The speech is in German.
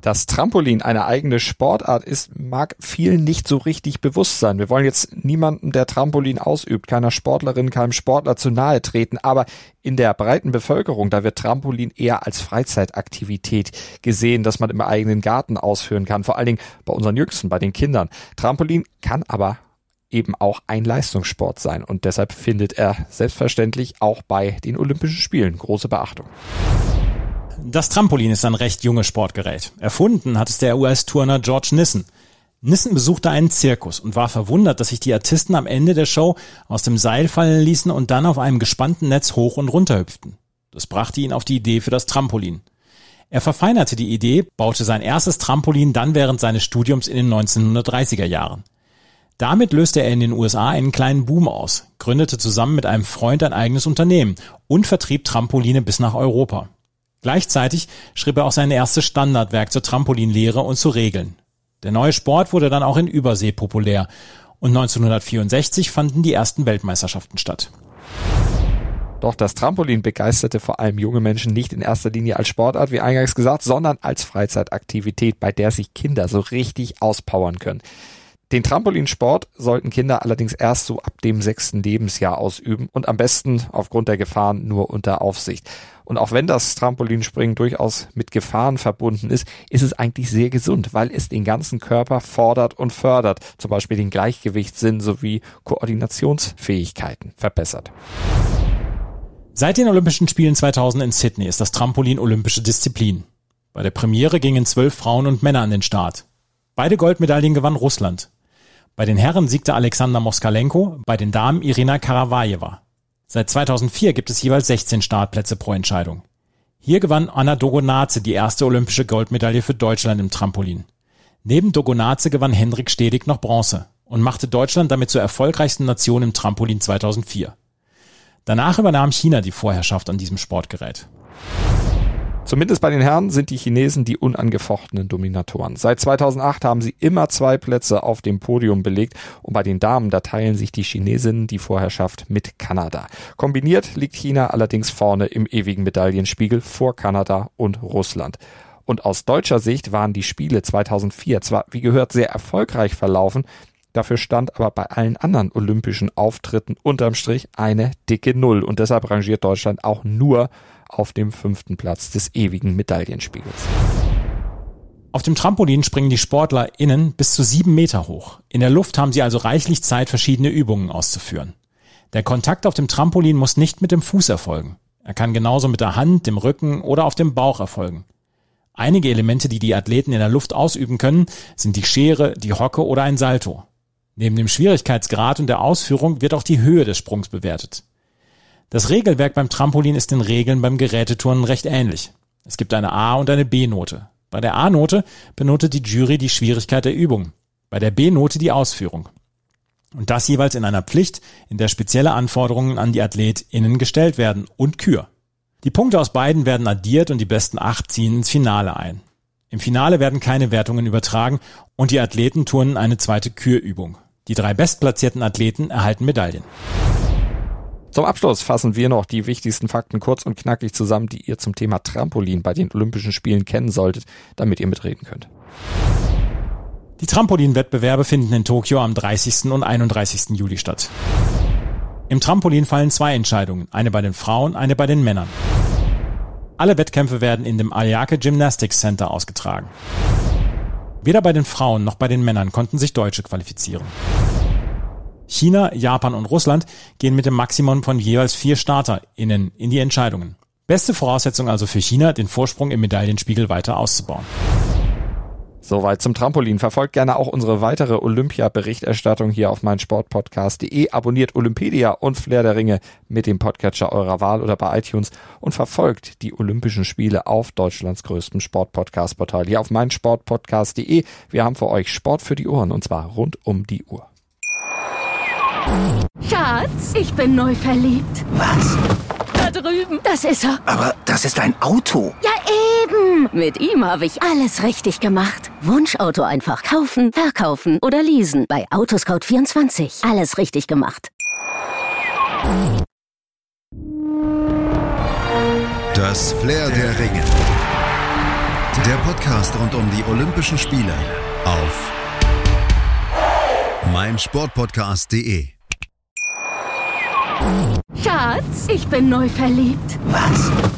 Dass Trampolin eine eigene Sportart ist, mag vielen nicht so richtig bewusst sein. Wir wollen jetzt niemanden, der Trampolin ausübt, keiner Sportlerin, keinem Sportler zu nahe treten, aber in der breiten Bevölkerung, da wird Trampolin eher als Freizeitaktivität gesehen, dass man im eigenen Garten ausführen kann, vor allen Dingen bei unseren Jüngsten, bei den Kindern. Trampolin kann aber eben auch ein Leistungssport sein und deshalb findet er selbstverständlich auch bei den Olympischen Spielen große Beachtung. Das Trampolin ist ein recht junges Sportgerät. Erfunden hat es der US-Turner George Nissen. Nissen besuchte einen Zirkus und war verwundert, dass sich die Artisten am Ende der Show aus dem Seil fallen ließen und dann auf einem gespannten Netz hoch und runter hüpften. Das brachte ihn auf die Idee für das Trampolin. Er verfeinerte die Idee, baute sein erstes Trampolin dann während seines Studiums in den 1930er Jahren. Damit löste er in den USA einen kleinen Boom aus, gründete zusammen mit einem Freund ein eigenes Unternehmen und vertrieb Trampoline bis nach Europa. Gleichzeitig schrieb er auch sein erstes Standardwerk zur Trampolinlehre und zu Regeln. Der neue Sport wurde dann auch in Übersee populär und 1964 fanden die ersten Weltmeisterschaften statt. Doch das Trampolin begeisterte vor allem junge Menschen nicht in erster Linie als Sportart, wie eingangs gesagt, sondern als Freizeitaktivität, bei der sich Kinder so richtig auspowern können. Den Trampolinsport sollten Kinder allerdings erst so ab dem sechsten Lebensjahr ausüben und am besten aufgrund der Gefahren nur unter Aufsicht. Und auch wenn das Trampolinspringen durchaus mit Gefahren verbunden ist, ist es eigentlich sehr gesund, weil es den ganzen Körper fordert und fördert, zum Beispiel den Gleichgewichtssinn sowie Koordinationsfähigkeiten verbessert. Seit den Olympischen Spielen 2000 in Sydney ist das Trampolin olympische Disziplin. Bei der Premiere gingen zwölf Frauen und Männer an den Start. Beide Goldmedaillen gewann Russland. Bei den Herren siegte Alexander Moskalenko, bei den Damen Irina Karawajeva. Seit 2004 gibt es jeweils 16 Startplätze pro Entscheidung. Hier gewann Anna Dogonaze die erste olympische Goldmedaille für Deutschland im Trampolin. Neben Dogonaze gewann Hendrik Stedig noch Bronze und machte Deutschland damit zur erfolgreichsten Nation im Trampolin 2004. Danach übernahm China die Vorherrschaft an diesem Sportgerät. Zumindest bei den Herren sind die Chinesen die unangefochtenen Dominatoren. Seit 2008 haben sie immer zwei Plätze auf dem Podium belegt und bei den Damen, da teilen sich die Chinesinnen die Vorherrschaft mit Kanada. Kombiniert liegt China allerdings vorne im ewigen Medaillenspiegel vor Kanada und Russland. Und aus deutscher Sicht waren die Spiele 2004 zwar, wie gehört, sehr erfolgreich verlaufen, Dafür stand aber bei allen anderen olympischen Auftritten unterm Strich eine dicke Null und deshalb rangiert Deutschland auch nur auf dem fünften Platz des ewigen Medaillenspiegels. Auf dem Trampolin springen die SportlerInnen bis zu sieben Meter hoch. In der Luft haben sie also reichlich Zeit, verschiedene Übungen auszuführen. Der Kontakt auf dem Trampolin muss nicht mit dem Fuß erfolgen. Er kann genauso mit der Hand, dem Rücken oder auf dem Bauch erfolgen. Einige Elemente, die die Athleten in der Luft ausüben können, sind die Schere, die Hocke oder ein Salto. Neben dem Schwierigkeitsgrad und der Ausführung wird auch die Höhe des Sprungs bewertet. Das Regelwerk beim Trampolin ist den Regeln beim Geräteturnen recht ähnlich. Es gibt eine A- und eine B-Note. Bei der A-Note benotet die Jury die Schwierigkeit der Übung, bei der B-Note die Ausführung. Und das jeweils in einer Pflicht, in der spezielle Anforderungen an die AthletInnen gestellt werden und Kür. Die Punkte aus beiden werden addiert und die besten acht ziehen ins Finale ein. Im Finale werden keine Wertungen übertragen und die Athleten turnen eine zweite Kürübung. Die drei bestplatzierten Athleten erhalten Medaillen. Zum Abschluss fassen wir noch die wichtigsten Fakten kurz und knackig zusammen, die ihr zum Thema Trampolin bei den Olympischen Spielen kennen solltet, damit ihr mitreden könnt. Die Trampolinwettbewerbe finden in Tokio am 30. und 31. Juli statt. Im Trampolin fallen zwei Entscheidungen, eine bei den Frauen, eine bei den Männern. Alle Wettkämpfe werden in dem Ayake Gymnastics Center ausgetragen. Weder bei den Frauen noch bei den Männern konnten sich Deutsche qualifizieren. China, Japan und Russland gehen mit dem Maximum von jeweils vier StarterInnen in die Entscheidungen. Beste Voraussetzung also für China, den Vorsprung im Medaillenspiegel weiter auszubauen. Soweit zum Trampolin. Verfolgt gerne auch unsere weitere Olympia-Berichterstattung hier auf meinsportpodcast.de. Abonniert Olympedia und Flair der Ringe mit dem Podcatcher eurer Wahl oder bei iTunes und verfolgt die Olympischen Spiele auf Deutschlands größtem Sportpodcast-Portal hier auf meinsportpodcast.de. Wir haben für euch Sport für die Ohren und zwar rund um die Uhr. Schatz, ich bin neu verliebt. Was? Da drüben. Das ist er. Aber das ist ein Auto. Ja, eben. Mit ihm habe ich alles richtig gemacht. Wunschauto einfach kaufen, verkaufen oder leasen. Bei Autoscout24. Alles richtig gemacht. Das Flair der Ringe. Der Podcast rund um die Olympischen Spiele auf meinsportpodcast.de. Schatz, ich bin neu verliebt. Was?